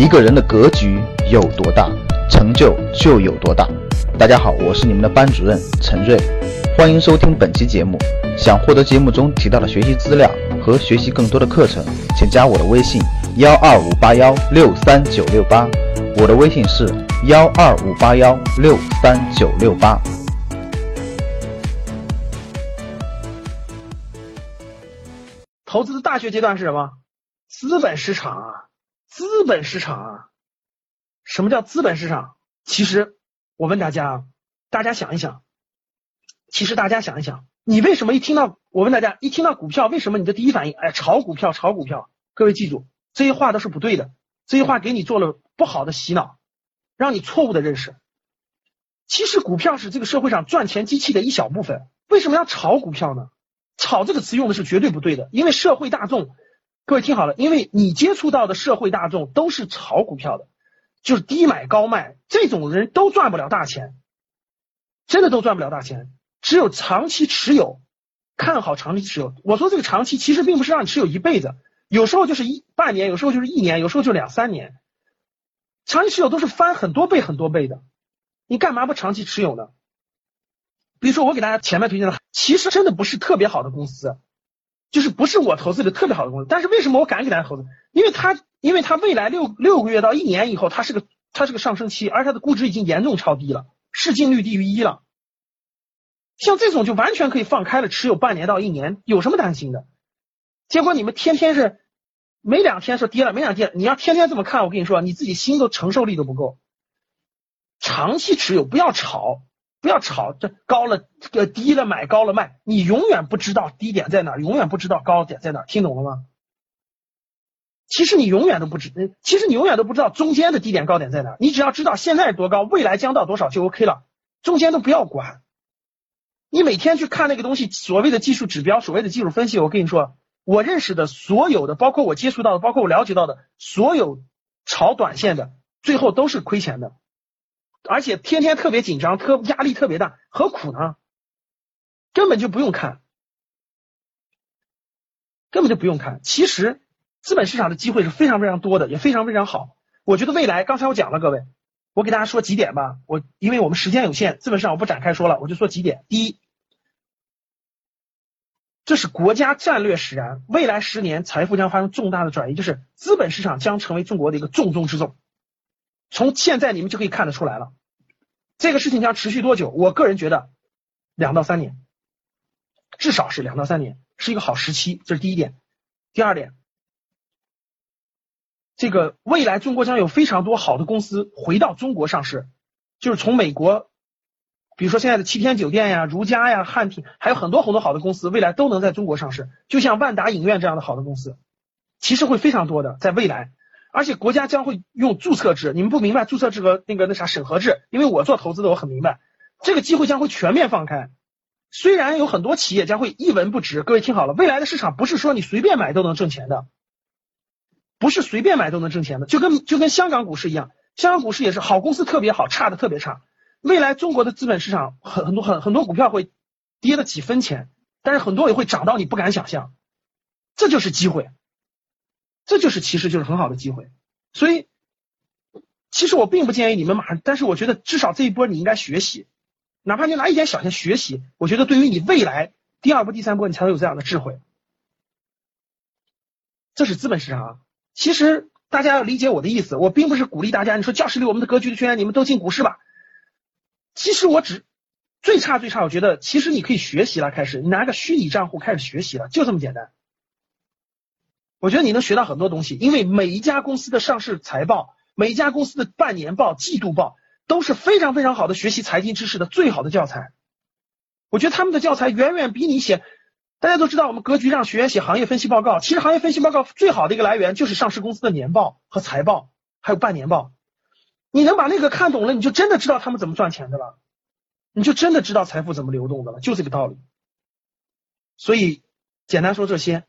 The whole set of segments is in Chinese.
一个人的格局有多大，成就就有多大。大家好，我是你们的班主任陈瑞，欢迎收听本期节目。想获得节目中提到的学习资料和学习更多的课程，请加我的微信幺二五八幺六三九六八。我的微信是幺二五八幺六三九六八。投资的大学阶段是什么？资本市场啊，资本市场啊。什么叫资本市场？其实我问大家啊，大家想一想，其实大家想一想，你为什么一听到我问大家一听到股票，为什么你的第一反应哎炒股票炒股票？各位记住，这些话都是不对的，这些话给你做了不好的洗脑，让你错误的认识。其实股票是这个社会上赚钱机器的一小部分，为什么要炒股票呢？炒这个词用的是绝对不对的，因为社会大众，各位听好了，因为你接触到的社会大众都是炒股票的，就是低买高卖，这种人都赚不了大钱，真的都赚不了大钱。只有长期持有，看好长期持有。我说这个长期其实并不是让你持有一辈子，有时候就是一半年，有时候就是一年，有时候就两三年。长期持有都是翻很多倍很多倍的，你干嘛不长期持有呢？比如说我给大家前面推荐的，其实真的不是特别好的公司，就是不是我投资的特别好的公司。但是为什么我敢给大家投资？因为它，因为它未来六六个月到一年以后，它是个它是个上升期，而它的估值已经严重超低了，市净率低于一了。像这种就完全可以放开了持有半年到一年，有什么担心的？结果你们天天是没两天说跌了，没两天你要天天这么看，我跟你说，你自己心都承受力都不够。长期持有，不要炒。不要炒，这高了呃低了买，高了卖，你永远不知道低点在哪，永远不知道高点在哪，听懂了吗？其实你永远都不知，其实你永远都不知道中间的低点高点在哪，你只要知道现在多高，未来将到多少就 OK 了，中间都不要管。你每天去看那个东西，所谓的技术指标，所谓的技术分析，我跟你说，我认识的所有的，包括我接触到的，包括我了解到的所有炒短线的，最后都是亏钱的。而且天天特别紧张，特压力特别大，何苦呢？根本就不用看，根本就不用看。其实资本市场的机会是非常非常多的，也非常非常好。我觉得未来，刚才我讲了，各位，我给大家说几点吧。我因为我们时间有限，资本市场我不展开说了，我就说几点。第一，这是国家战略使然，未来十年财富将发生重大的转移，就是资本市场将成为中国的一个重中之重。从现在你们就可以看得出来了，这个事情将持续多久？我个人觉得两到三年，至少是两到三年，是一个好时期。这是第一点。第二点，这个未来中国将有非常多好的公司回到中国上市，就是从美国，比如说现在的七天酒店呀、如家呀、汉庭，还有很多很多好的公司，未来都能在中国上市。就像万达影院这样的好的公司，其实会非常多的，在未来。而且国家将会用注册制，你们不明白注册制和那个那啥审核制，因为我做投资的我很明白，这个机会将会全面放开。虽然有很多企业将会一文不值，各位听好了，未来的市场不是说你随便买都能挣钱的，不是随便买都能挣钱的，就跟就跟香港股市一样，香港股市也是好公司特别好，差的特别差。未来中国的资本市场很很多很很多股票会跌了几分钱，但是很多也会涨到你不敢想象，这就是机会。这就是其实就是很好的机会，所以其实我并不建议你们马上，但是我觉得至少这一波你应该学习，哪怕你拿一点小钱学习，我觉得对于你未来第二波、第三波，你才能有这样的智慧。这是资本市场啊，其实大家要理解我的意思，我并不是鼓励大家，你说教室里我们的格局的圈，你们都进股市吧。其实我只最差最差，我觉得其实你可以学习了，开始你拿个虚拟账户开始学习了，就这么简单。我觉得你能学到很多东西，因为每一家公司的上市财报、每一家公司的半年报、季度报都是非常非常好的学习财经知识的最好的教材。我觉得他们的教材远远比你写。大家都知道，我们格局让学员写行业分析报告，其实行业分析报告最好的一个来源就是上市公司的年报和财报，还有半年报。你能把那个看懂了，你就真的知道他们怎么赚钱的了，你就真的知道财富怎么流动的了，就这个道理。所以简单说这些。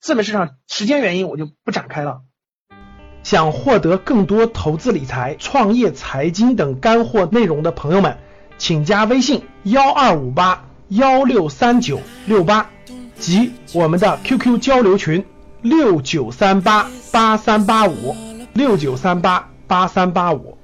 资本市场时间原因，我就不展开了。想获得更多投资理财、创业财经等干货内容的朋友们，请加微信幺二五八幺六三九六八及我们的 QQ 交流群六九三八八三八五。六九三八八三八五。